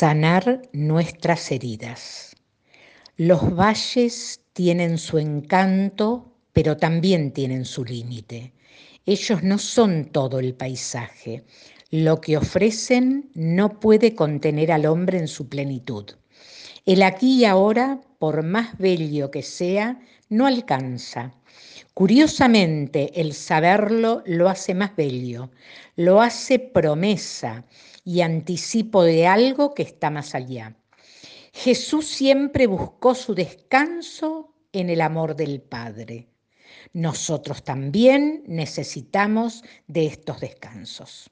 sanar nuestras heridas. Los valles tienen su encanto, pero también tienen su límite. Ellos no son todo el paisaje. Lo que ofrecen no puede contener al hombre en su plenitud. El aquí y ahora, por más bello que sea, no alcanza. Curiosamente, el saberlo lo hace más bello, lo hace promesa y anticipo de algo que está más allá. Jesús siempre buscó su descanso en el amor del Padre. Nosotros también necesitamos de estos descansos.